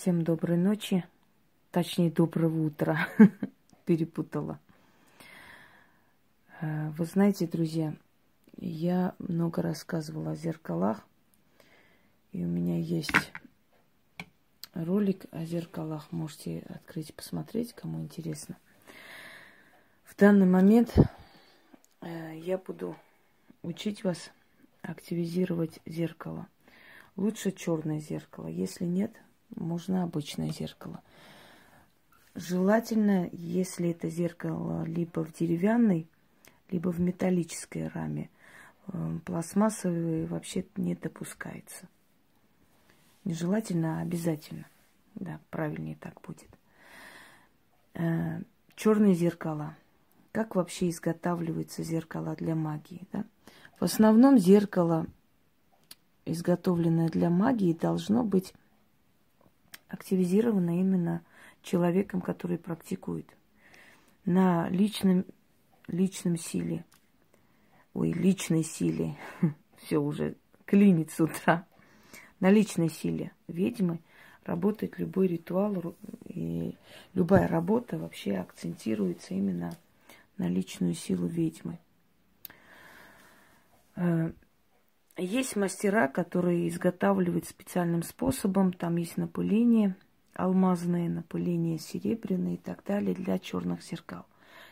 Всем доброй ночи, точнее доброго утра, перепутала. Э, вы знаете, друзья, я много рассказывала о зеркалах, и у меня есть ролик о зеркалах. Можете открыть и посмотреть, кому интересно. В данный момент э, я буду учить вас активизировать зеркало. Лучше черное зеркало. Если нет, можно обычное зеркало. Желательно, если это зеркало либо в деревянной, либо в металлической раме. Эм, пластмассовые вообще не допускается. Нежелательно, а обязательно. Да, правильнее так будет. Э, черные зеркала. Как вообще изготавливаются зеркала для магии? Да? В основном зеркало, изготовленное для магии, должно быть активизировано именно человеком, который практикует. На личном, личном силе. Ой, личной силе. Все уже клинит с утра. На личной силе ведьмы работает любой ритуал, и любая работа вообще акцентируется именно на личную силу ведьмы. Есть мастера, которые изготавливают специальным способом. Там есть напыление алмазное, напыление серебряное и так далее для черных зеркал.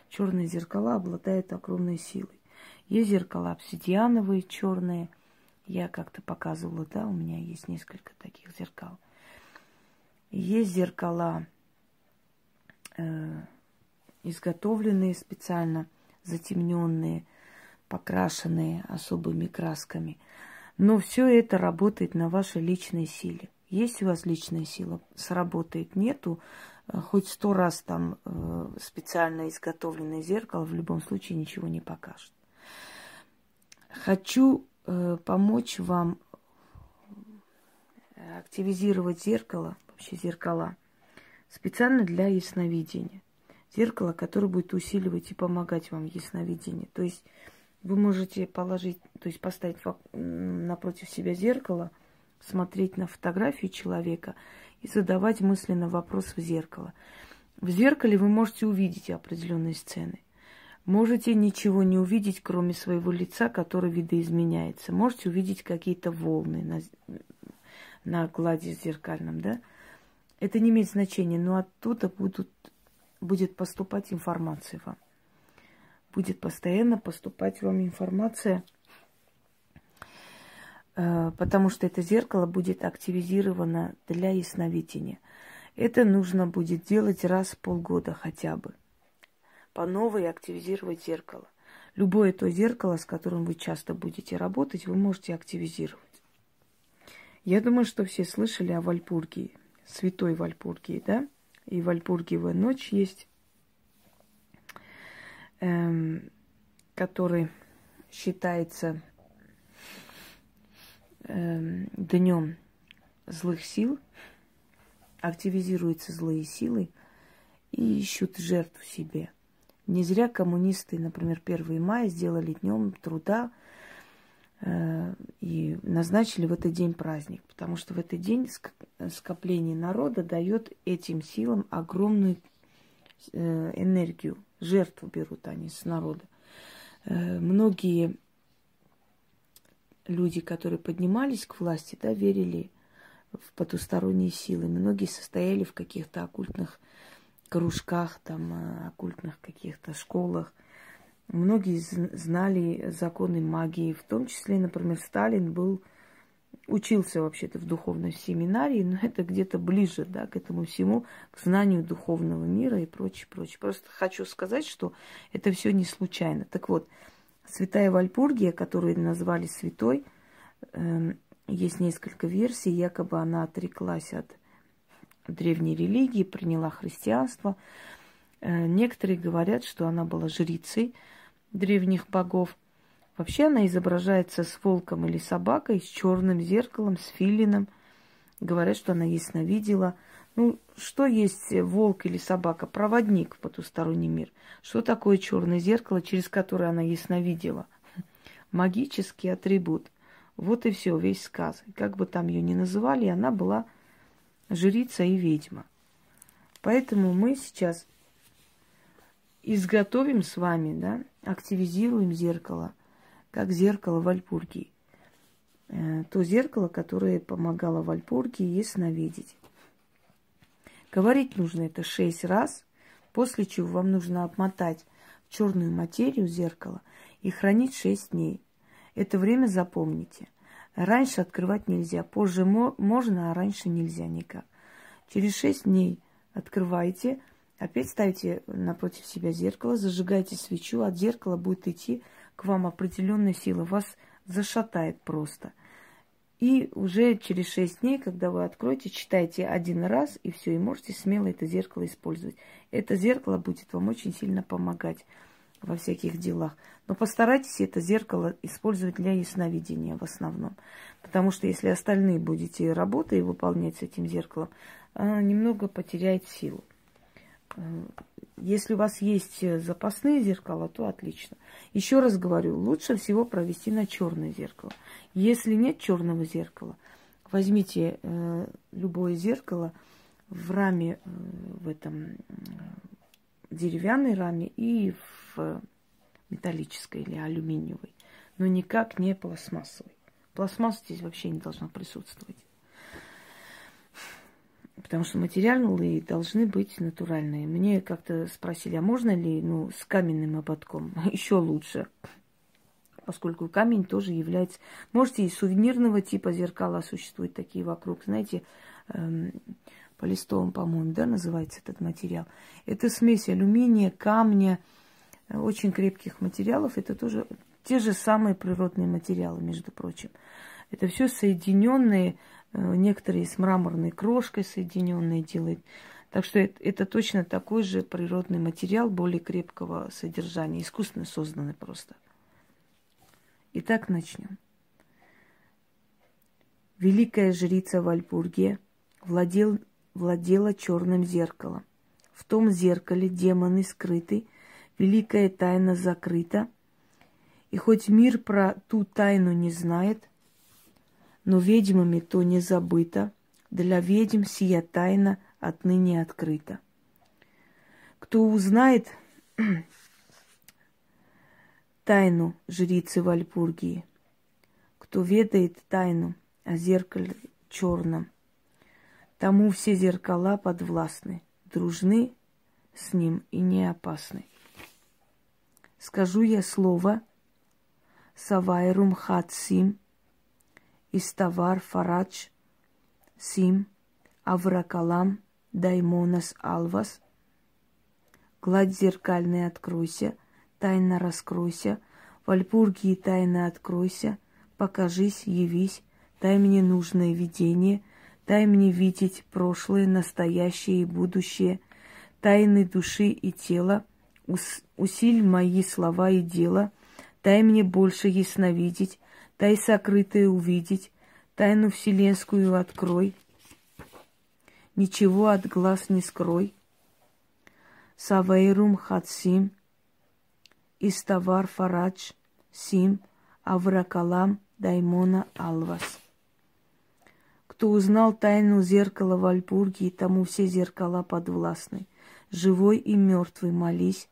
Черные зеркала обладают огромной силой. Есть зеркала обсидиановые, черные. Я как-то показывала, да, у меня есть несколько таких зеркал. Есть зеркала, э, изготовленные специально, затемненные, покрашенные особыми красками – но все это работает на вашей личной силе. Есть у вас личная сила, сработает, нету, э, хоть сто раз там э, специально изготовленное зеркало в любом случае ничего не покажет. Хочу э, помочь вам активизировать зеркало, вообще зеркала, специально для ясновидения. Зеркало, которое будет усиливать и помогать вам в. То есть вы можете положить, то есть поставить напротив себя зеркало, смотреть на фотографию человека и задавать мысленно вопрос в зеркало. В зеркале вы можете увидеть определенные сцены. Можете ничего не увидеть, кроме своего лица, которое видоизменяется. Можете увидеть какие-то волны на, на глади зеркальном, да? Это не имеет значения, но оттуда будут, будет поступать информация вам будет постоянно поступать вам информация, э, потому что это зеркало будет активизировано для ясновидения. Это нужно будет делать раз в полгода хотя бы. По новой активизировать зеркало. Любое то зеркало, с которым вы часто будете работать, вы можете активизировать. Я думаю, что все слышали о Вальпургии, святой Вальпургии, да? И Вальпургиевая ночь есть эм, который считается эм, днем злых сил, активизируются злые силы и ищут жертву себе. Не зря коммунисты, например, 1 мая сделали днем труда э, и назначили в этот день праздник, потому что в этот день скопление народа дает этим силам огромную э, энергию, Жертву берут они с народа. Э, многие люди, которые поднимались к власти, да, верили в потусторонние силы. Многие состояли в каких-то оккультных кружках, там, э, оккультных каких-то школах. Многие знали законы магии, в том числе, например, Сталин был учился вообще-то в духовной семинарии, но это где-то ближе, да, к этому всему, к знанию духовного мира и прочее, прочее. Просто хочу сказать, что это все не случайно. Так вот, святая Вальпургия, которую назвали святой, э, есть несколько версий, якобы она отреклась от древней религии, приняла христианство. Э, некоторые говорят, что она была жрицей древних богов – Вообще она изображается с волком или собакой, с черным зеркалом, с филином. Говорят, что она ясновидела. Ну, что есть волк или собака? Проводник в потусторонний мир. Что такое черное зеркало, через которое она ясновидела? Магический атрибут. Вот и все, весь сказ. как бы там ее ни называли, она была жрица и ведьма. Поэтому мы сейчас изготовим с вами, да, активизируем зеркало, как зеркало Вальпургии. Э, то зеркало, которое помогало Вальпургии ясновидеть. Говорить нужно это шесть раз, после чего вам нужно обмотать черную материю зеркала и хранить шесть дней. Это время запомните. Раньше открывать нельзя, позже можно, а раньше нельзя никак. Через шесть дней открывайте, опять ставите напротив себя зеркало, зажигайте свечу, от зеркала будет идти к вам определенная сила, вас зашатает просто. И уже через шесть дней, когда вы откроете, читайте один раз, и все, и можете смело это зеркало использовать. Это зеркало будет вам очень сильно помогать во всяких делах. Но постарайтесь это зеркало использовать для ясновидения в основном. Потому что если остальные будете работы выполнять с этим зеркалом, немного потеряет силу. Если у вас есть э, запасные зеркала, то отлично. Еще раз говорю, лучше всего провести на черное зеркало. Если нет черного зеркала, возьмите э, любое зеркало в раме, э, в этом э, деревянной раме и в металлической или алюминиевой, но никак не пластмассовой. Пластмасса здесь вообще не должна присутствовать. Потому что материалы должны быть натуральные. Мне как-то спросили, а можно ли ну, с каменным ободком? Еще лучше. Поскольку камень тоже является... Можете и сувенирного типа зеркала существуют такие вокруг. Знаете, эм, полистовым, по-моему, да, называется этот материал. Это смесь алюминия, камня, э, очень крепких материалов. Это тоже те же самые природные материалы, между прочим. Это все соединенные некоторые с мраморной крошкой соединенные делают. Так что это, это точно такой же природный материал более крепкого содержания, искусственно созданный просто. Итак, начнем. Великая жрица Вальпургия владел, владела черным зеркалом. В том зеркале демоны скрыты, великая тайна закрыта. И хоть мир про ту тайну не знает, но ведьмами то не забыто, для ведьм сия тайна отныне открыта. Кто узнает тайну жрицы Вальпургии, кто ведает тайну о зеркале черном, тому все зеркала подвластны, дружны с ним и не опасны. Скажу я слово Савайрум Хатсим – Иставар Фарадж, Сим, Авракалам, Даймонас Алвас. Гладь зеркальная откройся, тайно раскройся, Вальпургии тайно откройся, покажись, явись, дай мне нужное видение, дай мне видеть прошлое, настоящее и будущее, тайны души и тела, усиль мои слова и дела, дай мне больше ясновидеть, дай сокрытое увидеть, тайну вселенскую открой, ничего от глаз не скрой. Савейрум хатсим, Иставар фарадж, сим, Авракалам, Даймона Алвас. Кто узнал тайну зеркала в Альбурге, тому все зеркала подвластны. Живой и мертвый молись.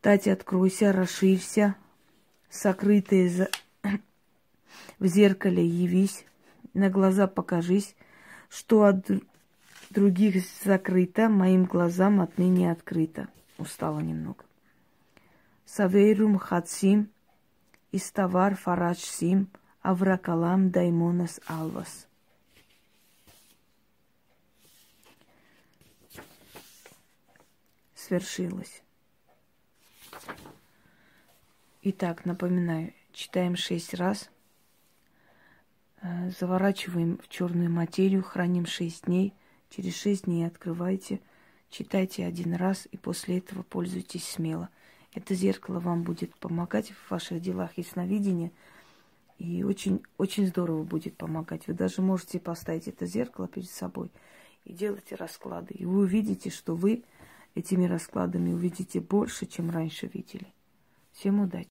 Тать, откройся, расширься, сокрытые за... в зеркале явись, на глаза покажись, что от других закрыто, моим глазам отныне открыто. Устала немного. Савейрум хатсим, иставар фарадж сим, авракалам даймонас алвас. Свершилось. Итак, напоминаю, читаем шесть раз, э, заворачиваем в черную материю, храним шесть дней, через шесть дней открывайте, читайте один раз и после этого пользуйтесь смело. Это зеркало вам будет помогать в ваших делах ясновидения, и очень, очень здорово будет помогать. Вы даже можете поставить это зеркало перед собой и делать расклады. И вы увидите, что вы этими раскладами увидите больше, чем раньше видели. Всем удачи!